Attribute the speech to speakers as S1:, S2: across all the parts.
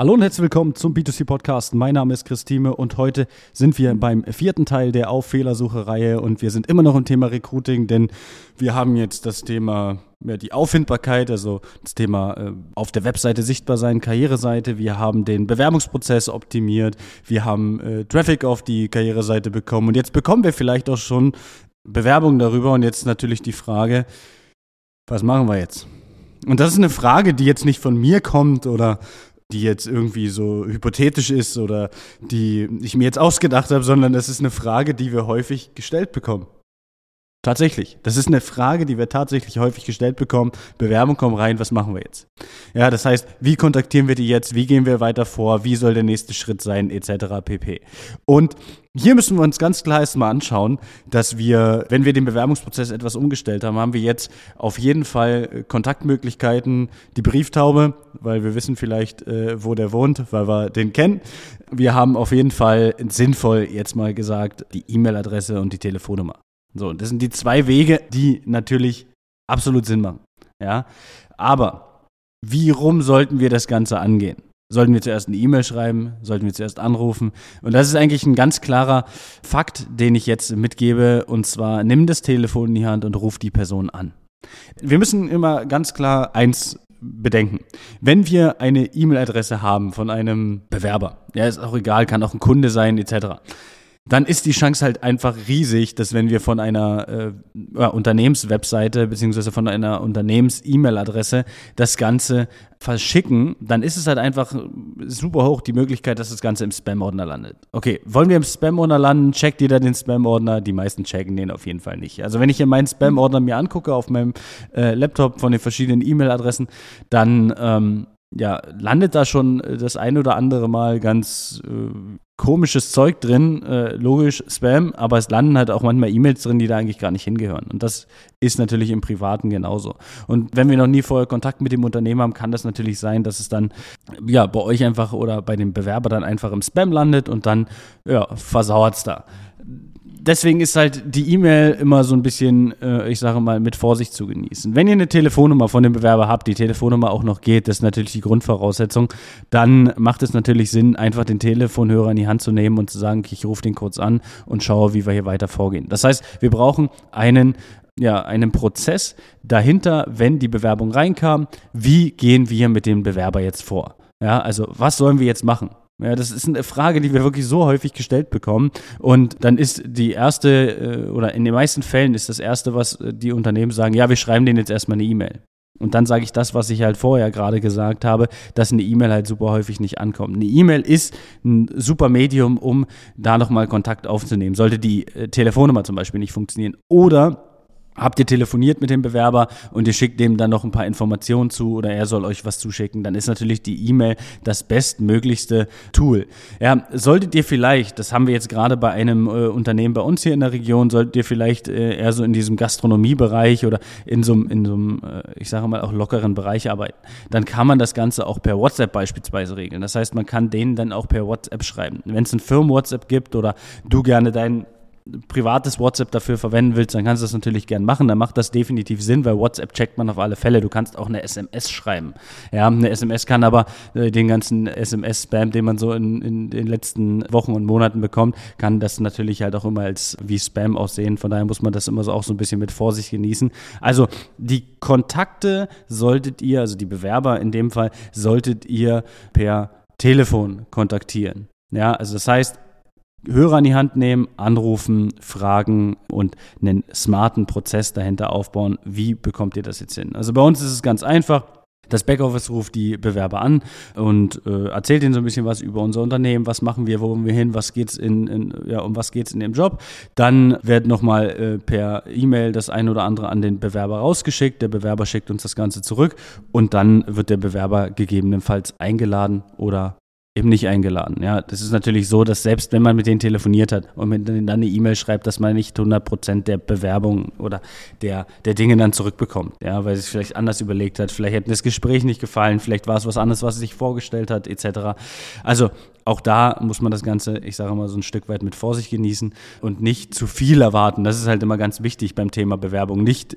S1: Hallo und herzlich willkommen zum B2C Podcast. Mein Name ist Christine und heute sind wir beim vierten Teil der Auf-Fehlersuche-Reihe und wir sind immer noch im Thema Recruiting, denn wir haben jetzt das Thema ja, die Auffindbarkeit, also das Thema äh, auf der Webseite sichtbar sein, Karriereseite. Wir haben den Bewerbungsprozess optimiert. Wir haben äh, Traffic auf die Karriereseite bekommen und jetzt bekommen wir vielleicht auch schon Bewerbungen darüber und jetzt natürlich die Frage, was machen wir jetzt? Und das ist eine Frage, die jetzt nicht von mir kommt oder die jetzt irgendwie so hypothetisch ist oder die ich mir jetzt ausgedacht habe, sondern das ist eine Frage, die wir häufig gestellt bekommen. Tatsächlich. Das ist eine Frage, die wir tatsächlich häufig gestellt bekommen. Bewerbung kommt rein, was machen wir jetzt? Ja, das heißt, wie kontaktieren wir die jetzt? Wie gehen wir weiter vor? Wie soll der nächste Schritt sein? Etc. pp. Und hier müssen wir uns ganz klar erstmal anschauen, dass wir, wenn wir den Bewerbungsprozess etwas umgestellt haben, haben wir jetzt auf jeden Fall Kontaktmöglichkeiten, die Brieftaube, weil wir wissen vielleicht, äh, wo der wohnt, weil wir den kennen. Wir haben auf jeden Fall sinnvoll jetzt mal gesagt die E-Mail-Adresse und die Telefonnummer. So, das sind die zwei Wege, die natürlich absolut Sinn machen. Ja, aber wie rum sollten wir das Ganze angehen? Sollten wir zuerst eine E-Mail schreiben? Sollten wir zuerst anrufen? Und das ist eigentlich ein ganz klarer Fakt, den ich jetzt mitgebe. Und zwar, nimm das Telefon in die Hand und ruf die Person an. Wir müssen immer ganz klar eins bedenken. Wenn wir eine E-Mail-Adresse haben von einem Bewerber, ja, ist auch egal, kann auch ein Kunde sein, etc dann ist die Chance halt einfach riesig, dass wenn wir von einer äh, Unternehmenswebseite beziehungsweise von einer Unternehmens-E-Mail-Adresse das Ganze verschicken, dann ist es halt einfach super hoch die Möglichkeit, dass das Ganze im Spam-Ordner landet. Okay, wollen wir im Spam-Ordner landen? Checkt jeder den Spam-Ordner? Die meisten checken den auf jeden Fall nicht. Also wenn ich hier meinen Spam-Ordner mir angucke auf meinem äh, Laptop von den verschiedenen E-Mail-Adressen, dann ähm, ja, landet da schon das ein oder andere Mal ganz äh, komisches Zeug drin, äh, logisch Spam, aber es landen halt auch manchmal E-Mails drin, die da eigentlich gar nicht hingehören. Und das ist natürlich im Privaten genauso. Und wenn wir noch nie vorher Kontakt mit dem Unternehmen haben, kann das natürlich sein, dass es dann ja bei euch einfach oder bei dem Bewerber dann einfach im Spam landet und dann ja, versauert es da deswegen ist halt die E-Mail immer so ein bisschen, äh, ich sage mal, mit Vorsicht zu genießen. Wenn ihr eine Telefonnummer von dem Bewerber habt, die Telefonnummer auch noch geht, das ist natürlich die Grundvoraussetzung, dann macht es natürlich Sinn, einfach den Telefonhörer in die Hand zu nehmen und zu sagen, ich rufe den kurz an und schaue, wie wir hier weiter vorgehen. Das heißt, wir brauchen einen ja, einen Prozess dahinter, wenn die Bewerbung reinkam, wie gehen wir mit dem Bewerber jetzt vor? Ja, also was sollen wir jetzt machen? Ja, das ist eine Frage, die wir wirklich so häufig gestellt bekommen. Und dann ist die erste, äh, oder in den meisten Fällen ist das erste, was äh, die Unternehmen sagen, ja, wir schreiben denen jetzt erstmal eine E-Mail. Und dann sage ich das, was ich halt vorher gerade gesagt habe, dass eine E-Mail halt super häufig nicht ankommt. Eine E-Mail ist ein super Medium, um da nochmal Kontakt aufzunehmen. Sollte die äh, Telefonnummer zum Beispiel nicht funktionieren. Oder habt ihr telefoniert mit dem Bewerber und ihr schickt dem dann noch ein paar Informationen zu oder er soll euch was zuschicken, dann ist natürlich die E-Mail das bestmöglichste Tool. Ja, solltet ihr vielleicht, das haben wir jetzt gerade bei einem äh, Unternehmen bei uns hier in der Region, solltet ihr vielleicht äh, eher so in diesem Gastronomiebereich oder in so, in so einem, äh, ich sage mal, auch lockeren Bereich arbeiten, dann kann man das Ganze auch per WhatsApp beispielsweise regeln. Das heißt, man kann denen dann auch per WhatsApp schreiben. Wenn es ein Firmen-WhatsApp gibt oder du gerne deinen privates WhatsApp dafür verwenden willst, dann kannst du das natürlich gern machen. Dann macht das definitiv Sinn, weil WhatsApp checkt man auf alle Fälle. Du kannst auch eine SMS schreiben. Ja, eine SMS kann aber äh, den ganzen SMS-Spam, den man so in, in, den letzten Wochen und Monaten bekommt, kann das natürlich halt auch immer als wie Spam aussehen. Von daher muss man das immer so auch so ein bisschen mit Vorsicht genießen. Also die Kontakte solltet ihr, also die Bewerber in dem Fall, solltet ihr per Telefon kontaktieren. Ja, also das heißt, Hörer an die Hand nehmen, anrufen, fragen und einen smarten Prozess dahinter aufbauen. Wie bekommt ihr das jetzt hin? Also bei uns ist es ganz einfach. Das Backoffice ruft die Bewerber an und äh, erzählt ihnen so ein bisschen was über unser Unternehmen, was machen wir, wo wollen wir hin, was geht's in, in ja, um was geht's in dem Job. Dann wird nochmal äh, per E-Mail das ein oder andere an den Bewerber rausgeschickt. Der Bewerber schickt uns das Ganze zurück und dann wird der Bewerber gegebenenfalls eingeladen oder eben nicht eingeladen. Ja, das ist natürlich so, dass selbst wenn man mit denen telefoniert hat und mit denen dann eine E-Mail schreibt, dass man nicht 100 Prozent der Bewerbung oder der, der Dinge dann zurückbekommt. Ja, weil es sich vielleicht anders überlegt hat. Vielleicht hätte das Gespräch nicht gefallen. Vielleicht war es was anderes, was es sich vorgestellt hat, etc. Also auch da muss man das Ganze, ich sage mal, so ein Stück weit mit Vorsicht genießen und nicht zu viel erwarten. Das ist halt immer ganz wichtig beim Thema Bewerbung. Nicht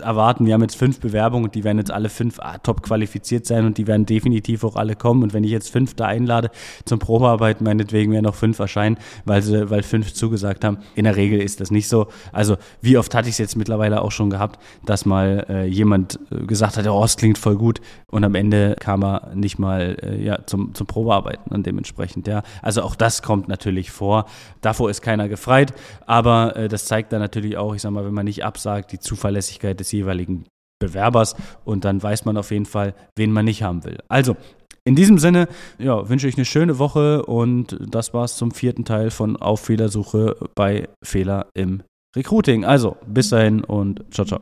S1: erwarten, wir haben jetzt fünf Bewerbungen und die werden jetzt alle fünf ah, top qualifiziert sein und die werden definitiv auch alle kommen. Und wenn ich jetzt fünf da einlade zum Probearbeiten, meinetwegen werden noch fünf erscheinen, weil sie, weil fünf zugesagt haben. In der Regel ist das nicht so. Also wie oft hatte ich es jetzt mittlerweile auch schon gehabt, dass mal äh, jemand äh, gesagt hat, oh, es klingt voll gut und am Ende kam er nicht mal äh, ja, zum, zum Probearbeiten und dementsprechend, ja. Also auch das kommt natürlich vor. Davor ist keiner gefreit, aber äh, das zeigt dann natürlich auch, ich sag mal, wenn man nicht absagt, die Zuverlässigkeit des jeweiligen Bewerbers und dann weiß man auf jeden Fall, wen man nicht haben will. Also, in diesem Sinne, ja, wünsche ich eine schöne Woche und das war's zum vierten Teil von Auf Fehlersuche bei Fehler im Recruiting. Also, bis dahin und ciao, ciao.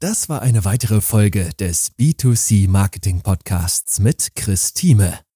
S2: Das war eine weitere Folge des B2C Marketing Podcasts mit Chris Thieme.